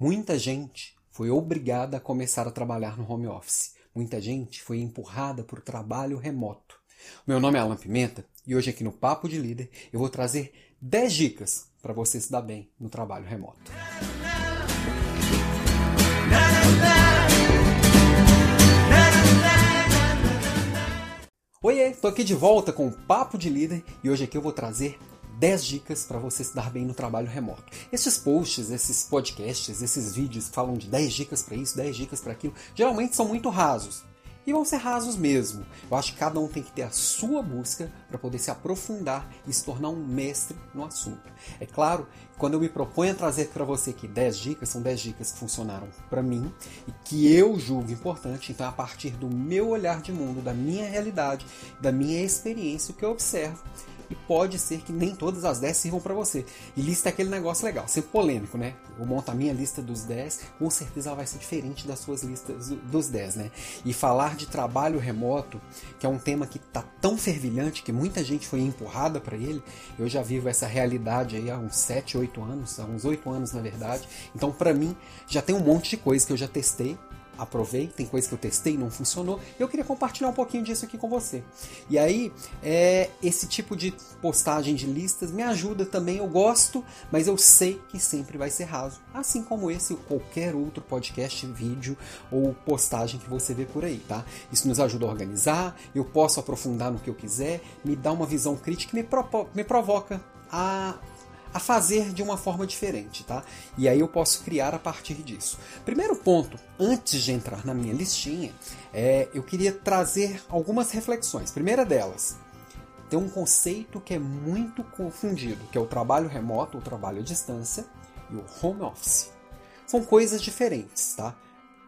Muita gente foi obrigada a começar a trabalhar no home office. Muita gente foi empurrada para o trabalho remoto. Meu nome é Alan Pimenta e hoje aqui no Papo de Líder eu vou trazer 10 dicas para você se dar bem no trabalho remoto. Oiê, tô aqui de volta com o Papo de Líder e hoje aqui eu vou trazer 10 dicas para você se dar bem no trabalho remoto. Esses posts, esses podcasts, esses vídeos que falam de 10 dicas para isso, 10 dicas para aquilo, geralmente são muito rasos. E vão ser rasos mesmo. Eu acho que cada um tem que ter a sua busca para poder se aprofundar e se tornar um mestre no assunto. É claro, quando eu me proponho a trazer para você aqui 10 dicas, são 10 dicas que funcionaram para mim e que eu julgo importante, então é a partir do meu olhar de mundo, da minha realidade, da minha experiência, o que eu observo e pode ser que nem todas as 10 sirvam para você. E lista aquele negócio legal, sempre polêmico, né? Eu monto a minha lista dos 10, com certeza ela vai ser diferente das suas listas dos 10, né? E falar de trabalho remoto, que é um tema que tá tão fervilhante que muita gente foi empurrada para ele, eu já vivo essa realidade aí há uns 7, 8 anos, há uns 8 anos na verdade. Então, para mim, já tem um monte de coisa que eu já testei aprovei, tem coisa que eu testei e não funcionou, e eu queria compartilhar um pouquinho disso aqui com você. E aí, é, esse tipo de postagem de listas me ajuda também, eu gosto, mas eu sei que sempre vai ser raso, assim como esse ou qualquer outro podcast, vídeo ou postagem que você vê por aí, tá? Isso nos ajuda a organizar, eu posso aprofundar no que eu quiser, me dá uma visão crítica e me, me provoca a a fazer de uma forma diferente, tá? E aí eu posso criar a partir disso. Primeiro ponto, antes de entrar na minha listinha, é, eu queria trazer algumas reflexões. Primeira delas, tem um conceito que é muito confundido, que é o trabalho remoto, o trabalho à distância e o home office. São coisas diferentes, tá?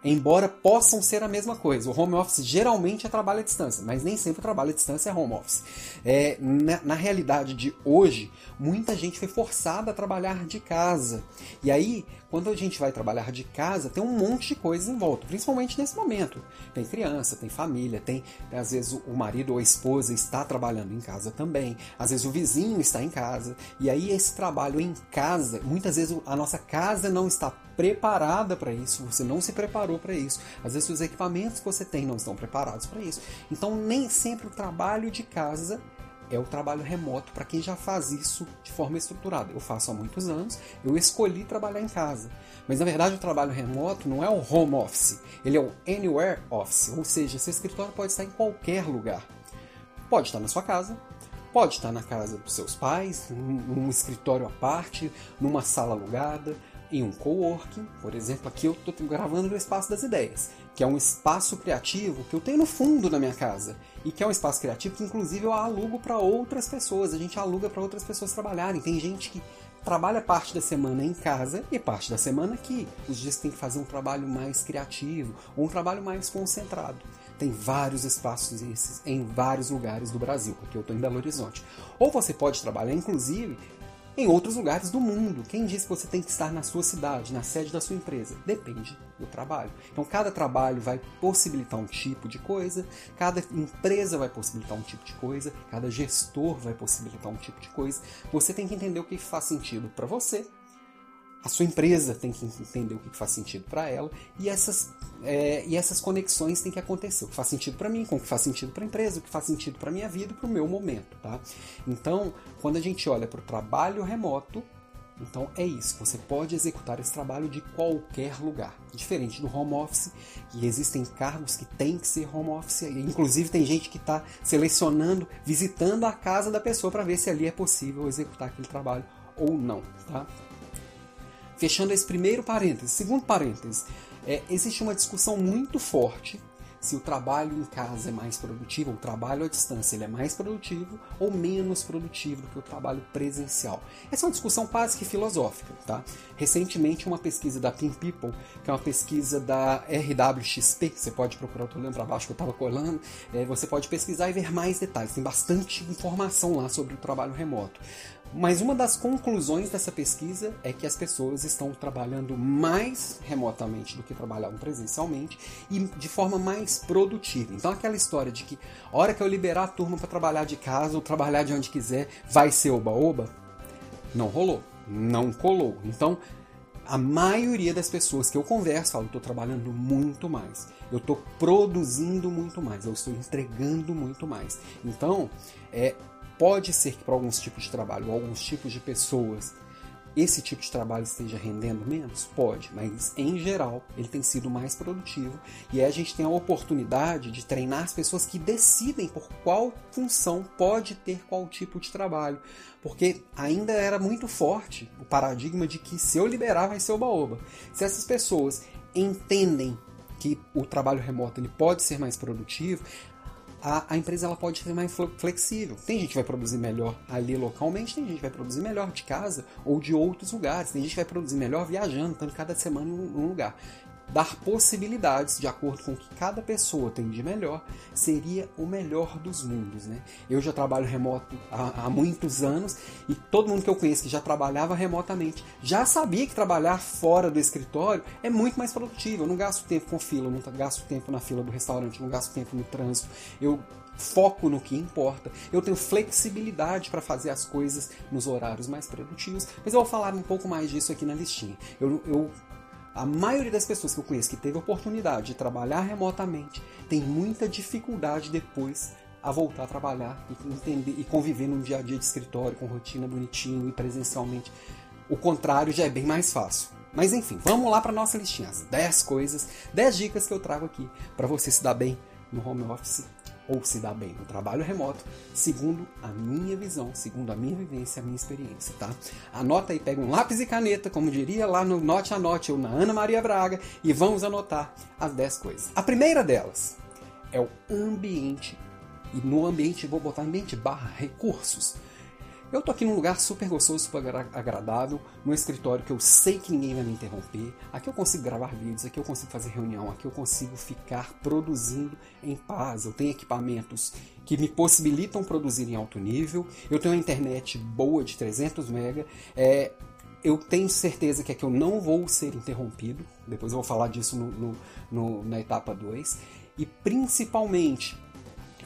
Embora possam ser a mesma coisa. O home office geralmente é trabalho à distância, mas nem sempre o trabalho à distância é home office. É, na, na, realidade de hoje, muita gente foi forçada a trabalhar de casa. E aí, quando a gente vai trabalhar de casa, tem um monte de coisas em volta, principalmente nesse momento. Tem criança, tem família, tem às vezes o marido ou a esposa está trabalhando em casa também, às vezes o vizinho está em casa. E aí esse trabalho em casa, muitas vezes a nossa casa não está preparada para isso, você não se preparou para isso. Às vezes os equipamentos que você tem não estão preparados para isso. Então nem sempre o trabalho de casa é o trabalho remoto para quem já faz isso de forma estruturada. Eu faço há muitos anos, eu escolhi trabalhar em casa. Mas na verdade o trabalho remoto não é o home office, ele é o anywhere office, ou seja, seu escritório pode estar em qualquer lugar. Pode estar na sua casa, pode estar na casa dos seus pais, num escritório à parte, numa sala alugada, em um coworking, por exemplo, aqui eu estou gravando no Espaço das Ideias, que é um espaço criativo que eu tenho no fundo da minha casa e que é um espaço criativo que inclusive eu alugo para outras pessoas, a gente aluga para outras pessoas trabalharem. Tem gente que trabalha parte da semana em casa e parte da semana aqui. Os dias tem que fazer um trabalho mais criativo ou um trabalho mais concentrado. Tem vários espaços esses em vários lugares do Brasil, porque eu estou em Belo Horizonte. Ou você pode trabalhar, inclusive, em outros lugares do mundo. Quem diz que você tem que estar na sua cidade, na sede da sua empresa? Depende do trabalho. Então, cada trabalho vai possibilitar um tipo de coisa, cada empresa vai possibilitar um tipo de coisa, cada gestor vai possibilitar um tipo de coisa. Você tem que entender o que faz sentido para você a sua empresa tem que entender o que faz sentido para ela e essas, é, e essas conexões têm que acontecer. O que faz sentido para mim, com o que faz sentido para a empresa, o que faz sentido para minha vida e para o meu momento. Tá? Então, quando a gente olha para o trabalho remoto, então é isso, você pode executar esse trabalho de qualquer lugar. Diferente do home office, e existem cargos que tem que ser home office, inclusive tem gente que está selecionando, visitando a casa da pessoa para ver se ali é possível executar aquele trabalho ou não. Tá? Fechando esse primeiro parênteses. Segundo parênteses, é, existe uma discussão muito forte se o trabalho em casa é mais produtivo, o trabalho à distância ele é mais produtivo ou menos produtivo do que o trabalho presencial. Essa é uma discussão básica e filosófica. Tá? Recentemente, uma pesquisa da Team People, que é uma pesquisa da RWXP, você pode procurar, eu estou olhando para baixo que eu estava colando, é, você pode pesquisar e ver mais detalhes, tem bastante informação lá sobre o trabalho remoto. Mas uma das conclusões dessa pesquisa é que as pessoas estão trabalhando mais remotamente do que trabalhavam presencialmente e de forma mais produtiva. Então, aquela história de que a hora que eu liberar a turma para trabalhar de casa ou trabalhar de onde quiser vai ser oba-oba, não rolou, não colou. Então, a maioria das pessoas que eu converso falam, eu estou trabalhando muito mais, eu estou produzindo muito mais, eu estou entregando muito mais. Então, é, pode ser que para alguns tipos de trabalho, alguns tipos de pessoas, esse tipo de trabalho esteja rendendo menos? Pode, mas em geral ele tem sido mais produtivo e aí a gente tem a oportunidade de treinar as pessoas que decidem por qual função pode ter qual tipo de trabalho. Porque ainda era muito forte o paradigma de que se eu liberar vai ser oba-oba. Se essas pessoas entendem que o trabalho remoto ele pode ser mais produtivo, a, a, empresa ela pode ser mais flexível. Tem gente que vai produzir melhor ali localmente, tem gente que vai produzir melhor de casa ou de outros lugares, tem gente que vai produzir melhor viajando, estando cada semana em um lugar dar possibilidades de acordo com o que cada pessoa tem de melhor, seria o melhor dos mundos. Né? Eu já trabalho remoto há, há, muitos anos e todo mundo que eu conheço que já trabalhava remotamente já sabia que trabalhar fora do escritório é muito mais produtivo. Eu não gasto tempo com fila, eu não gasto tempo na fila do restaurante, eu não gasto tempo no trânsito. Eu foco no que importa, eu tenho flexibilidade para fazer as coisas nos horários mais produtivos, mas eu vou falar um pouco mais disso aqui na listinha. Eu, eu a maioria das pessoas que eu conheço que teve oportunidade de trabalhar remotamente tem muita dificuldade depois a voltar a trabalhar e entender e conviver num dia a dia de escritório com rotina bonitinho e presencialmente. O contrário já é bem mais fácil. Mas enfim, vamos lá para nossa listinha, as 10 coisas, 10 dicas que eu trago aqui para você se dar bem no home office ou se dá bem no trabalho remoto, segundo a minha visão, segundo a minha vivência, a minha experiência, tá? Anota aí, pega um lápis e caneta, como diria lá no Note a Note ou na Ana Maria Braga, e vamos anotar as 10 coisas. A primeira delas é o ambiente, e no ambiente, vou botar ambiente barra recursos. Eu tô aqui num lugar super gostoso, super agradável, num escritório que eu sei que ninguém vai me interromper. Aqui eu consigo gravar vídeos, aqui eu consigo fazer reunião, aqui eu consigo ficar produzindo em paz. Eu tenho equipamentos que me possibilitam produzir em alto nível. Eu tenho uma internet boa de 300 MB. É, eu tenho certeza que aqui eu não vou ser interrompido. Depois eu vou falar disso no, no, no, na etapa 2. E principalmente,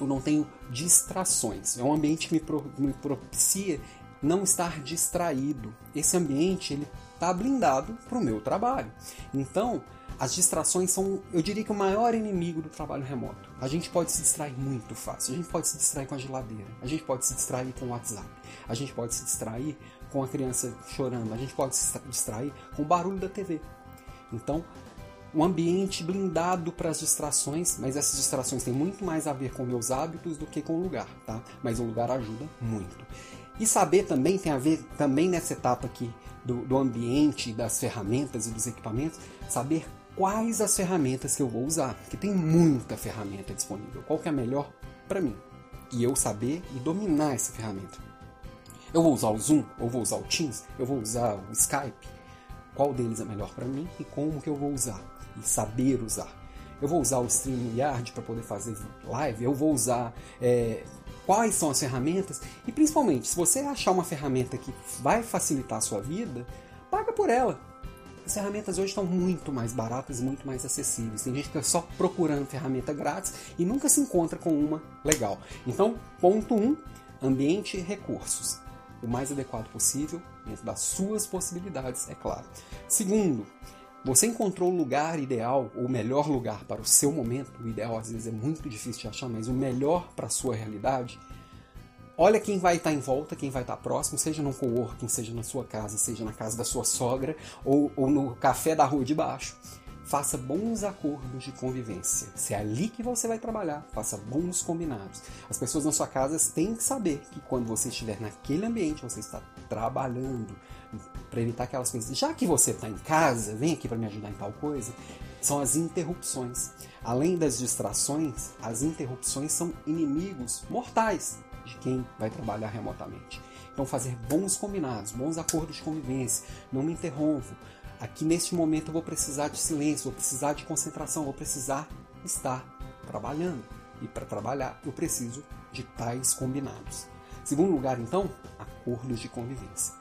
eu não tenho distrações. É um ambiente que me, pro, me propicia não estar distraído. Esse ambiente ele está blindado para o meu trabalho. Então, as distrações são, eu diria que o maior inimigo do trabalho remoto. A gente pode se distrair muito fácil. A gente pode se distrair com a geladeira. A gente pode se distrair com o WhatsApp. A gente pode se distrair com a criança chorando. A gente pode se distrair com o barulho da TV. Então, um ambiente blindado para as distrações, mas essas distrações têm muito mais a ver com meus hábitos do que com o lugar, tá? Mas o lugar ajuda muito. E saber também tem a ver também nessa etapa aqui do, do ambiente, das ferramentas e dos equipamentos, saber quais as ferramentas que eu vou usar, porque tem muita ferramenta disponível. Qual que é a melhor para mim? E eu saber e dominar essa ferramenta. Eu vou usar o Zoom, ou vou usar o Teams, eu vou usar o Skype. Qual deles é melhor para mim e como que eu vou usar? e saber usar. Eu vou usar o StreamYard para poder fazer live, eu vou usar é, quais são as ferramentas e principalmente, se você achar uma ferramenta que vai facilitar a sua vida, paga por ela. As ferramentas hoje estão muito mais baratas muito mais acessíveis. Tem gente que está só procurando ferramenta grátis e nunca se encontra com uma legal. Então, ponto 1, um, ambiente e recursos. O mais adequado possível, dentro das suas possibilidades, é claro. Segundo, você encontrou o lugar ideal, ou o melhor lugar para o seu momento? O ideal às vezes é muito difícil de achar, mas o melhor para a sua realidade? Olha quem vai estar em volta, quem vai estar próximo, seja no coworking, seja na sua casa, seja na casa da sua sogra ou, ou no café da rua de baixo. Faça bons acordos de convivência. Se é ali que você vai trabalhar, faça bons combinados. As pessoas na sua casa têm que saber que quando você estiver naquele ambiente, você está trabalhando para evitar aquelas coisas. Já que você está em casa, vem aqui para me ajudar em tal coisa. São as interrupções. Além das distrações, as interrupções são inimigos mortais de quem vai trabalhar remotamente. Então, fazer bons combinados, bons acordos de convivência. Não me interrompo. Aqui neste momento eu vou precisar de silêncio, vou precisar de concentração, vou precisar estar trabalhando. E para trabalhar eu preciso de tais combinados. Segundo lugar, então, acordos de convivência.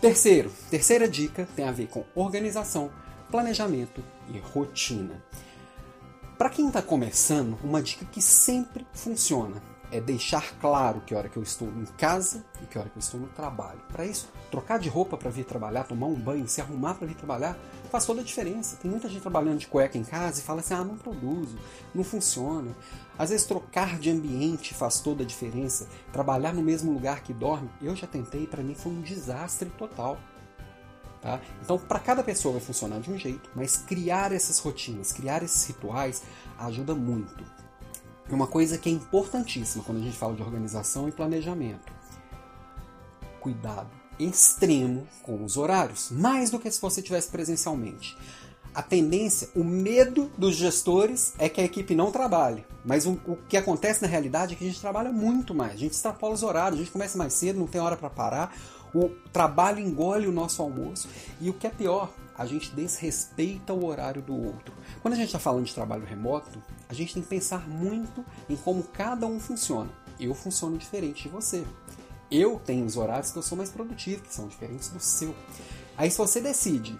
Terceiro, terceira dica tem a ver com organização, planejamento e rotina. Para quem está começando, uma dica que sempre funciona é deixar claro que hora que eu estou em casa e que hora que eu estou no trabalho. Para isso, trocar de roupa para vir trabalhar, tomar um banho, se arrumar para vir trabalhar, faz toda a diferença. Tem muita gente trabalhando de cueca em casa e fala assim: ah, não produzo, não funciona. Às vezes, trocar de ambiente faz toda a diferença. Trabalhar no mesmo lugar que dorme, eu já tentei, para mim foi um desastre total. Tá? Então, para cada pessoa vai funcionar de um jeito, mas criar essas rotinas, criar esses rituais ajuda muito. Uma coisa que é importantíssima quando a gente fala de organização e planejamento: cuidado extremo com os horários, mais do que se você tivesse presencialmente. A tendência, o medo dos gestores é que a equipe não trabalhe. Mas o, o, que acontece na realidade é que a gente trabalha muito mais. A gente extrapola os horários, a gente começa mais cedo, não tem hora para parar. O trabalho engole o nosso almoço. E o que é pior, a gente desrespeita o horário do outro. Quando a gente está falando de trabalho remoto, a gente tem que pensar muito em como cada um funciona. Eu funciono diferente de você. Eu tenho os horários que eu sou mais produtivo, que são diferentes do seu. Aí se você decide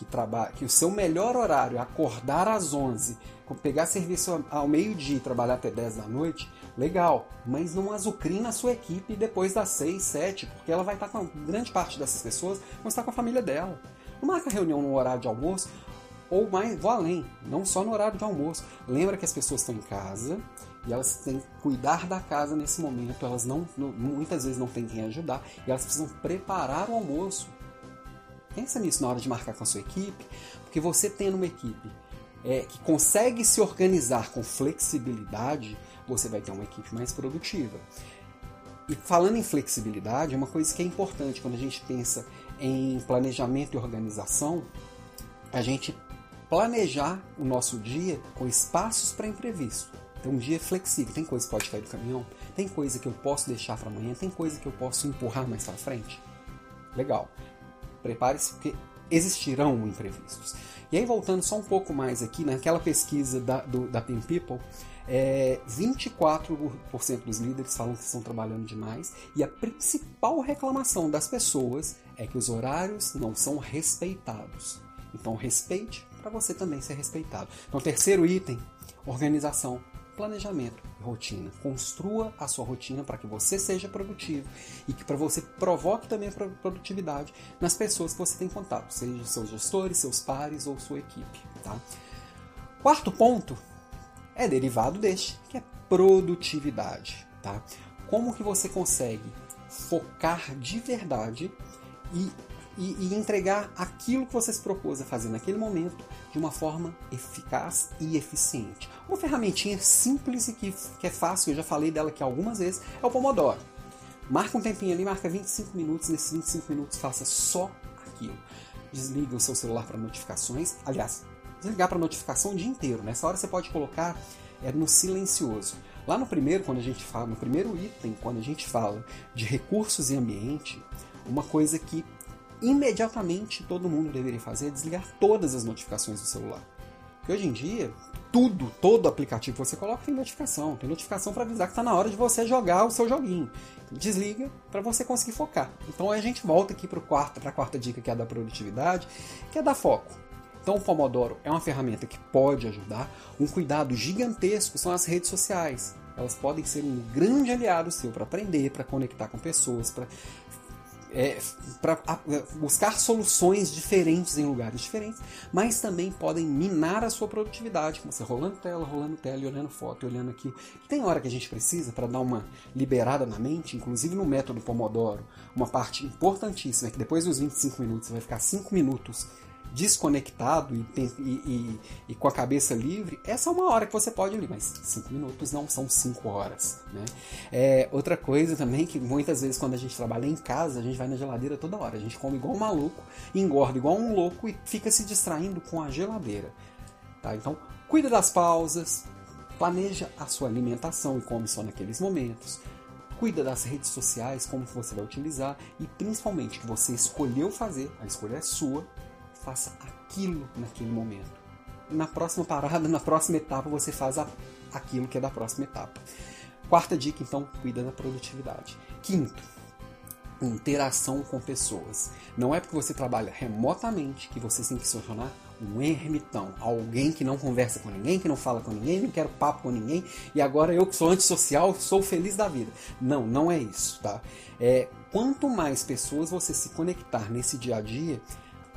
que, trabalha, que o seu melhor horário é acordar às 11, pegar serviço ao meio-dia e trabalhar até 10 da noite, legal, mas não azucrina a sua equipe depois das 6, 7, porque ela vai estar com grande parte dessas pessoas, vão estar com a família dela. Não marca reunião no horário de almoço, ou mais, vou além, não só no horário de almoço. Lembra que as pessoas estão em casa e elas têm que cuidar da casa nesse momento, elas não, muitas vezes não têm quem ajudar e elas precisam preparar o almoço. Pensa nisso na hora de marcar com a sua equipe, porque você tendo uma equipe é, que consegue se organizar com flexibilidade, você vai ter uma equipe mais produtiva. E falando em flexibilidade, uma coisa que é importante quando a gente pensa em planejamento e organização, a gente planejar o nosso dia com espaços para imprevisto. Tem um dia flexível, tem coisa que pode cair do caminhão, tem coisa que eu posso deixar para amanhã, tem coisa que eu posso empurrar mais para frente. Legal. Prepare-se porque existirão imprevistos. E aí voltando só um pouco mais aqui naquela pesquisa da, do, da Pin People, é, 24% dos líderes falam que estão trabalhando demais e a principal reclamação das pessoas é que os horários não são respeitados. Então respeite para você também ser respeitado. Então terceiro item, organização, planejamento e rotina. Construa a sua rotina para que você seja produtivo e que para você provoque também a produtividade nas pessoas que você tem contato, seja seus gestores, seus pares ou sua equipe. Tá? Quarto ponto é derivado deste, que é produtividade. Tá? Como que você consegue focar de verdade e, e, e, entregar aquilo que você se propôs a fazer naquele momento de uma forma eficaz e eficiente. Uma ferramentinha simples e que, que é fácil, eu já falei dela aqui algumas vezes, é o Pomodoro. Marca um tempinho ali, marca 25 minutos, nesses 25 minutos faça só aquilo. Desliga o seu celular para notificações. Aliás, desligar para notificação o dia inteiro. Nessa hora você pode colocar é, no silencioso. Lá no primeiro, quando a gente fala, no primeiro item, quando a gente fala de recursos e ambiente, uma coisa que imediatamente todo mundo deveria fazer é desligar todas as notificações do celular. Porque hoje em dia, tudo, todo aplicativo que você coloca tem notificação. Tem notificação para avisar que está na hora de você jogar o seu joguinho. Desliga para você conseguir focar. Então a gente volta aqui para a quarta dica que é a da produtividade, que é dar foco. Então o Pomodoro é uma ferramenta que pode ajudar. Um cuidado gigantesco são as redes sociais. Elas podem ser um grande aliado seu para aprender, para conectar com pessoas, para é, para é, buscar soluções diferentes em lugares diferentes, mas também podem minar a sua produtividade, com você rolando tela, rolando tela e olhando foto, e olhando aqui. Tem hora que a gente precisa para dar uma liberada na mente, inclusive no método Pomodoro, uma parte importantíssima é que depois dos 25 minutos você vai ficar 5 minutos desconectado e, e, e, com a cabeça livre, essa é uma hora que você pode ir, mas cinco minutos não são cinco horas. Né? É, outra coisa também que muitas vezes quando a gente trabalha em casa, a gente vai na geladeira toda hora. A gente come igual um maluco, engorda igual um louco e fica se distraindo com a geladeira. Tá? Então, cuida das pausas, planeja a sua alimentação e come só naqueles momentos. Cuida das redes sociais, como você vai utilizar e principalmente que você escolheu fazer, a escolha é sua, faça aquilo naquele momento. Na próxima parada, na próxima etapa, você faz a, aquilo que é da próxima etapa. Quarta dica, então, cuida da produtividade. Quinto, interação com pessoas. Não é porque você trabalha remotamente que você tem que se tornar um ermitão, alguém que não conversa com ninguém, que não fala com ninguém, não quero papo com ninguém, e agora eu que sou antissocial, sou feliz da vida. Não, não é isso, tá? É, quanto mais pessoas você se conectar nesse dia a dia,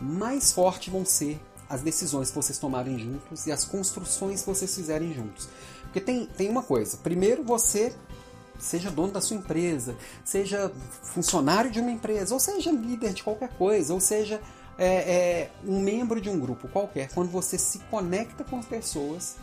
mais forte vão ser as decisões que vocês tomarem juntos e as construções que vocês fizerem juntos. Porque tem, tem uma coisa, primeiro você seja dono da sua empresa, seja funcionário de uma empresa, ou seja líder de qualquer coisa, ou seja é, é, um membro de um grupo qualquer, quando você se conecta com as pessoas,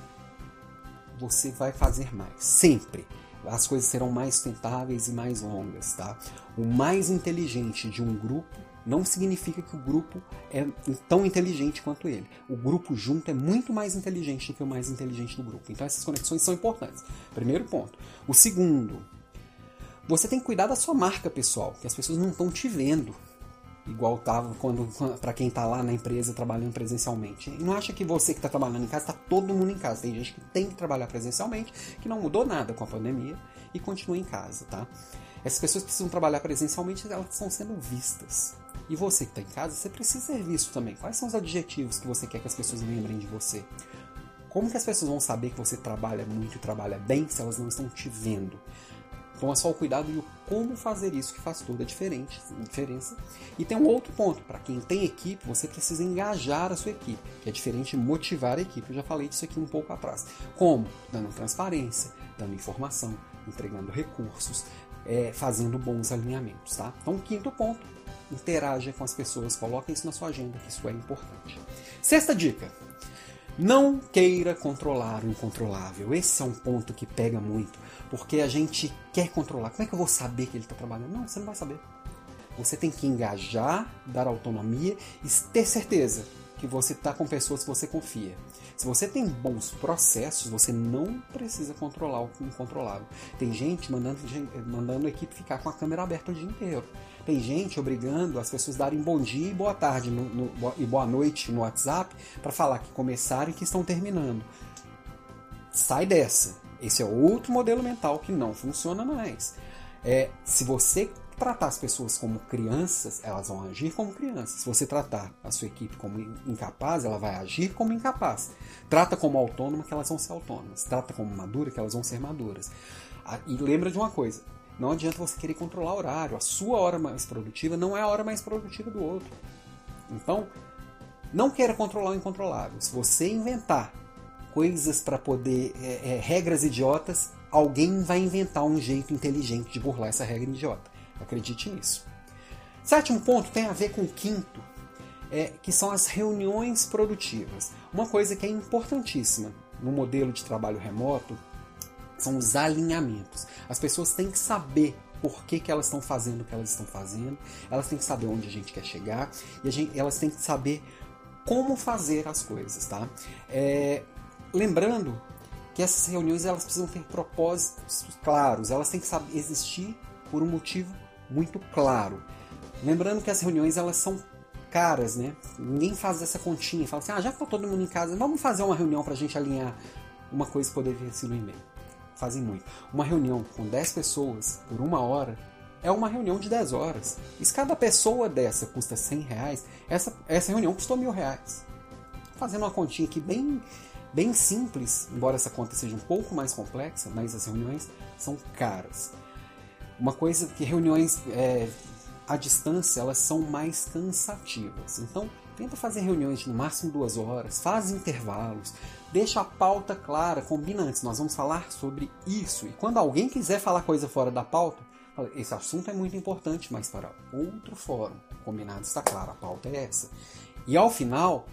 você vai fazer mais. Sempre. As coisas serão mais sustentáveis e mais longas, tá? O mais inteligente de um grupo não significa que o grupo é tão inteligente quanto ele. O grupo junto é muito mais inteligente do que o mais inteligente do grupo. Então essas conexões são importantes. Primeiro ponto. O segundo, você tem que cuidar da sua marca pessoal, que as pessoas não estão te vendo igual tava quando para quem está lá na empresa trabalhando presencialmente. E não acha que você que está trabalhando em casa está todo mundo em casa. Tem gente que tem que trabalhar presencialmente, que não mudou nada com a pandemia e continua em casa, tá? Essas pessoas precisam trabalhar presencialmente, elas estão sendo vistas. E você que está em casa, você precisa ser visto também. Quais são os adjetivos que você quer que as pessoas lembrem de você? Como que as pessoas vão saber que você trabalha muito e trabalha bem se elas não estão te vendo? Então é só o cuidado e o como fazer isso que faz toda a diferença. E tem um outro ponto, para quem tem equipe, você precisa engajar a sua equipe, que é diferente de motivar a equipe. Eu já falei disso aqui um pouco atrás. Como? Dando transparência, dando informação, entregando recursos, é, fazendo bons alinhamentos. Tá? Então, quinto ponto, interaja com as pessoas, coloque isso na sua agenda, que isso é importante. Sexta dica, não queira controlar o incontrolável. Esse é um ponto que pega muito, porque a gente quer controlar. Como é que eu vou saber que ele está trabalhando? Não, você não vai saber. Você tem que engajar, dar autonomia e ter certeza que você está com pessoas que você confia. Se você tem bons processos, você não precisa controlar o incontrolável. Tem gente mandando, mandando a equipe ficar com a câmera aberta o dia inteiro. Tem gente obrigando as pessoas a darem bom dia e boa tarde no, no, e boa noite no WhatsApp para falar que começaram e que estão terminando. Sai dessa. Esse é outro modelo mental que não funciona mais. É, se você tratar as pessoas como crianças, elas vão agir como crianças. Se você tratar a sua equipe como incapaz, ela vai agir como incapaz. Trata como autônoma, que elas vão ser autônomas. Trata como madura, que elas vão ser maduras. Ah, e lembra de uma coisa: não adianta você querer controlar o horário. A sua hora mais produtiva não é a hora mais produtiva do outro. Então, não queira controlar o incontrolável. Se você inventar coisas para poder. É, é, regras idiotas, alguém vai inventar um jeito inteligente de burlar essa regra idiota. Acredite nisso. Sétimo ponto tem a ver com o quinto, é, que são as reuniões produtivas. Uma coisa que é importantíssima no modelo de trabalho remoto são os alinhamentos. As pessoas têm que saber por que, que elas estão fazendo o que elas estão fazendo, elas têm que saber onde a gente quer chegar e gente, elas têm que saber como fazer as coisas, tá? É, lembrando que essas reuniões elas precisam ter propósitos claros, elas têm que saber existir por um motivo muito claro. Lembrando que as reuniões elas são caras, né? Ninguém faz essa continha, fala assim, ah, já que tá todo mundo em casa, vamos fazer uma reunião para a gente alinhar uma coisa que poderia sido no e-mail. Fazem muito. Uma reunião com 10 pessoas por uma hora é uma reunião de 10 horas. E se cada pessoa dessa custa 100 reais, essa, essa reunião custou mil reais. Fazendo uma continha aqui bem, bem simples, embora essa conta seja um pouco mais complexa, mas as reuniões são caras. Uma coisa que reuniões é, à distância elas são mais cansativas. Então tenta fazer reuniões de no máximo duas horas, faz intervalos, deixa a pauta clara, combina antes. Nós vamos falar sobre isso. E quando alguém quiser falar coisa fora da pauta, esse assunto é muito importante, mas para outro fórum. Combinado está claro, a pauta é essa. E ao final,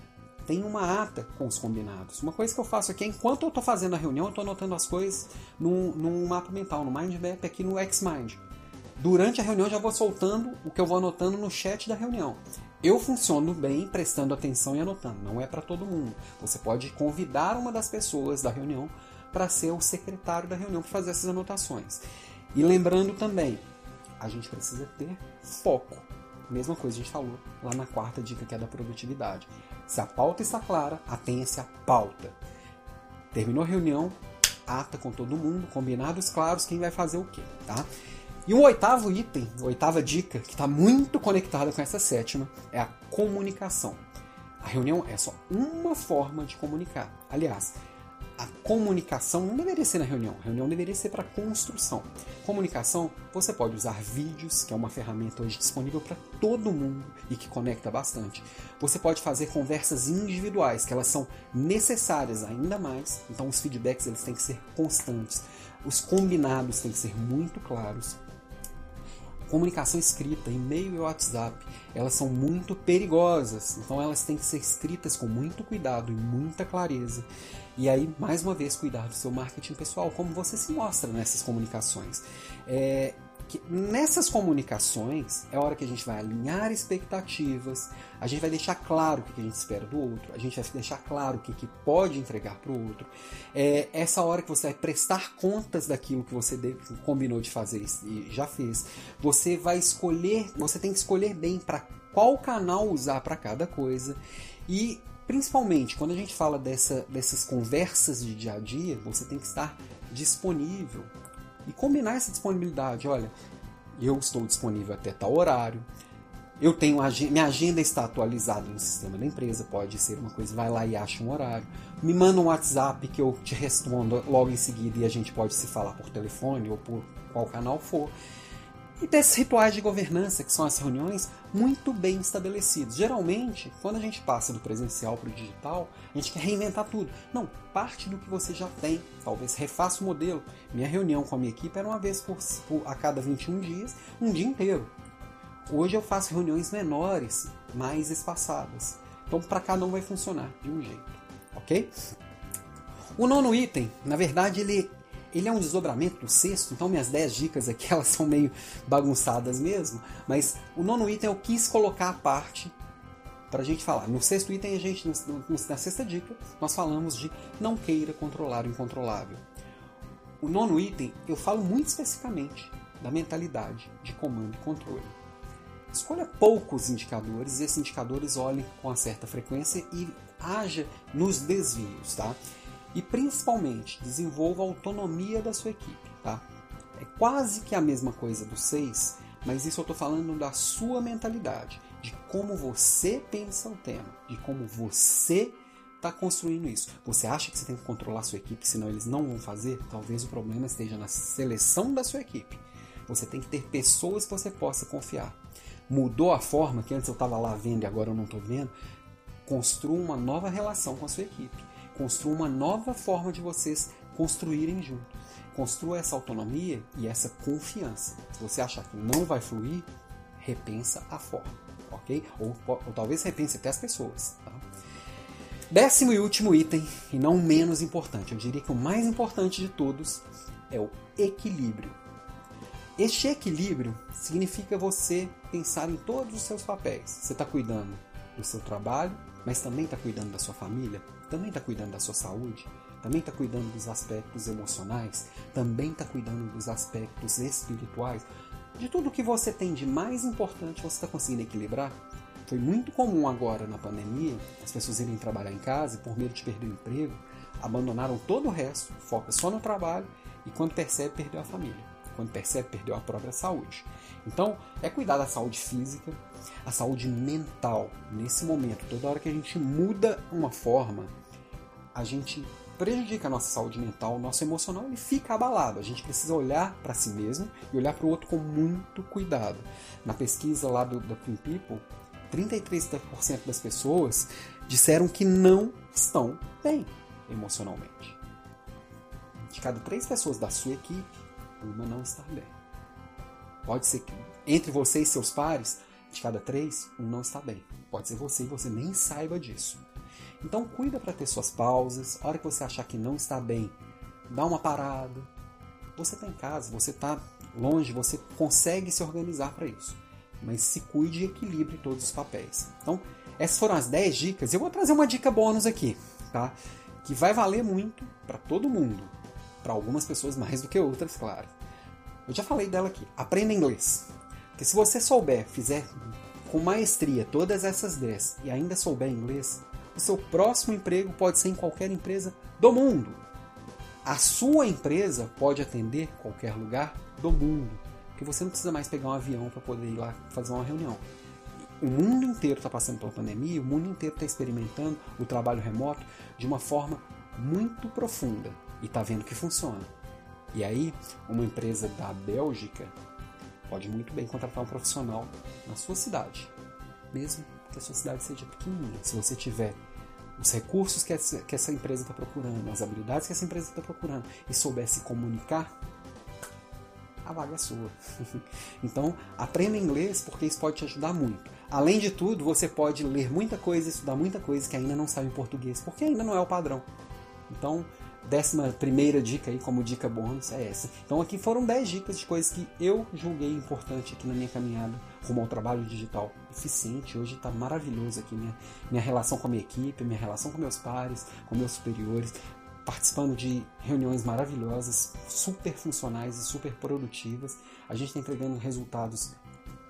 tem uma ata com os combinados. Uma coisa que eu faço aqui é, enquanto eu estou fazendo a reunião, eu estou anotando as coisas num, num mapa mental, no Mind Map aqui no Xmind. Durante a reunião, eu já vou soltando o que eu vou anotando no chat da reunião. Eu funciono bem prestando atenção e anotando, não é para todo mundo. Você pode convidar uma das pessoas da reunião para ser o secretário da reunião para fazer essas anotações. E lembrando também, a gente precisa ter foco. Mesma coisa a gente falou lá na quarta dica que é da produtividade. Se a pauta está clara, atenha-se à pauta. Terminou a reunião, ata com todo mundo, combinados claros quem vai fazer o quê, tá? E o oitavo item, a oitava dica, que está muito conectada com essa sétima, é a comunicação. A reunião é só uma forma de comunicar. Aliás, a comunicação não deveria ser na reunião. A reunião deveria ser para construção. Comunicação, você pode usar vídeos, que é uma ferramenta hoje disponível para todo mundo e que conecta bastante. Você pode fazer conversas individuais, que elas são necessárias ainda mais. Então os feedbacks eles têm que ser constantes. Os combinados têm que ser muito claros comunicação escrita, e-mail e WhatsApp, elas são muito perigosas. Então elas têm que ser escritas com muito cuidado e muita clareza. E aí, mais uma vez, cuidar do seu marketing pessoal, como você se mostra nessas comunicações. É, que nessas comunicações é hora que a gente vai alinhar expectativas, a gente vai deixar claro o que a gente espera do outro, a gente vai deixar claro o que, que pode entregar para o outro. É essa hora que você vai prestar contas daquilo que você combinou de fazer e já fez. Você vai escolher, você tem que escolher bem para qual canal usar para cada coisa e principalmente quando a gente fala dessa, dessas conversas de dia a dia, você tem que estar disponível e combinar essa disponibilidade. Olha, eu estou disponível até tal horário. Eu tenho minha agenda está atualizada no sistema da empresa, pode ser uma coisa, vai lá e acha um horário. Me manda um WhatsApp que eu te respondo logo em seguida e a gente pode se falar por telefone ou por qual canal for e desses rituais de governança, que são as reuniões, muito bem estabelecidos. Geralmente, quando a gente passa do presencial para o digital, a gente quer reinventar tudo. Não, parte do que você já tem. Talvez refaça o modelo. Minha reunião com a minha equipe era uma vez por, por a cada 21 dias, um dia inteiro. Hoje eu faço reuniões menores, mais espaçadas. Então, para cada um vai funcionar de um jeito, ok? O nono item, na verdade, ele ele é um desdobramento do sexto, então minhas 10 dicas aqui elas são meio bagunçadas mesmo, mas o nono item eu quis colocar a parte para a gente falar. No sexto item, a gente, na sexta dica, nós falamos de não queira controlar o incontrolável. O nono item, eu falo muito especificamente da mentalidade de comando e controle. Escolha poucos indicadores e esses indicadores olhem com certa frequência e haja nos desvios, tá? E principalmente, desenvolva a autonomia da sua equipe. Tá? É quase que a mesma coisa do 6, mas isso eu estou falando da sua mentalidade, de como você pensa o tema, de como você está construindo isso. Você acha que você tem que controlar a sua equipe, senão eles não vão fazer? Talvez o problema esteja na seleção da sua equipe. Você tem que ter pessoas que você possa confiar. Mudou a forma que antes eu estava lá vendo e agora eu não estou vendo? Construa uma nova relação com a sua equipe. Construa uma nova forma de vocês construírem juntos. Construa essa autonomia e essa confiança. Se você achar que não vai fluir, repensa a forma, ok? Ou, ou talvez repense até as pessoas. Tá? Décimo e último item, e não menos importante, eu diria que o mais importante de todos é o equilíbrio. Este equilíbrio significa você pensar em todos os seus papéis. Você está cuidando do seu trabalho, mas também está cuidando da sua família, também está cuidando da sua saúde, também está cuidando dos aspectos emocionais, também está cuidando dos aspectos espirituais. De tudo que você tem de mais importante, você está conseguindo equilibrar? Foi muito comum agora na pandemia as pessoas irem trabalhar em casa e, por medo de perder o emprego, abandonaram todo o resto, foca só no trabalho e, quando percebe, perdeu a família. Quando percebe, perdeu a própria saúde. Então, é cuidar da saúde física, a saúde mental nesse momento. Toda hora que a gente muda uma forma, a gente prejudica a nossa saúde mental, o nosso emocional ele fica abalado. A gente precisa olhar para si mesmo e olhar para o outro com muito cuidado. Na pesquisa lá do, do Clean People, 33% das pessoas disseram que não estão bem emocionalmente. De cada três pessoas da sua equipe, uma não está bem. Pode ser que entre você e seus pares, de cada três, um não está bem. Pode ser você e você nem saiba disso. Então cuida para ter suas pausas. A hora que você achar que não está bem, dá uma parada. Você está em casa, você está longe, você consegue se organizar para isso. Mas se cuide e equilibre todos os papéis. Então, essas foram as 10 dicas. Eu vou trazer uma dica bônus aqui, tá? Que vai valer muito para todo mundo. Para algumas pessoas mais do que outras, claro. Eu já falei dela aqui. Aprenda inglês. Porque se você souber, fizer com maestria todas essas 10 e ainda souber inglês, o seu próximo emprego pode ser em qualquer empresa do mundo. A sua empresa pode atender qualquer lugar do mundo. Porque você não precisa mais pegar um avião para poder ir lá fazer uma reunião. o mundo inteiro está passando pela pandemia, o mundo inteiro está experimentando o trabalho remoto de uma forma muito profunda e está vendo que funciona. E aí, uma empresa da Bélgica pode muito bem contratar um profissional na sua cidade, mesmo que a sua cidade seja pequenininha. Se você tiver os recursos que essa, que essa empresa está procurando, as habilidades que essa empresa está procurando e souber se comunicar, a vaga é sua. então, aprenda inglês porque isso pode te ajudar muito. Além de tudo, você pode ler muita coisa, estudar muita coisa que ainda não sabe em português, porque ainda não é o padrão. Então, décima primeira dica aí, como dica bônus, é essa. Então aqui foram 10 dicas de coisas que eu julguei importante aqui na minha caminhada rumo ao trabalho digital eficiente. Hoje está maravilhoso aqui minha, minha relação com a minha equipe, minha relação com meus pares, com meus superiores, participando de reuniões maravilhosas, super funcionais e super produtivas. A gente está entregando resultados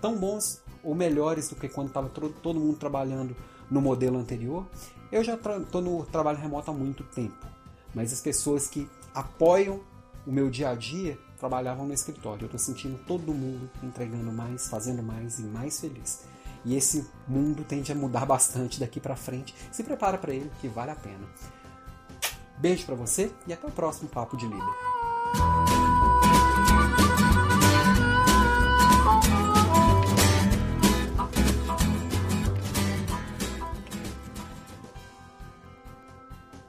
tão bons ou melhores do que quando estava todo mundo trabalhando no modelo anterior. Eu já estou no trabalho remoto há muito tempo, mas as pessoas que apoiam o meu dia a dia trabalhavam no escritório. Eu estou sentindo todo mundo entregando mais, fazendo mais e mais feliz. E esse mundo tende a mudar bastante daqui para frente. Se prepara para ele, que vale a pena. Beijo para você e até o próximo Papo de Líder.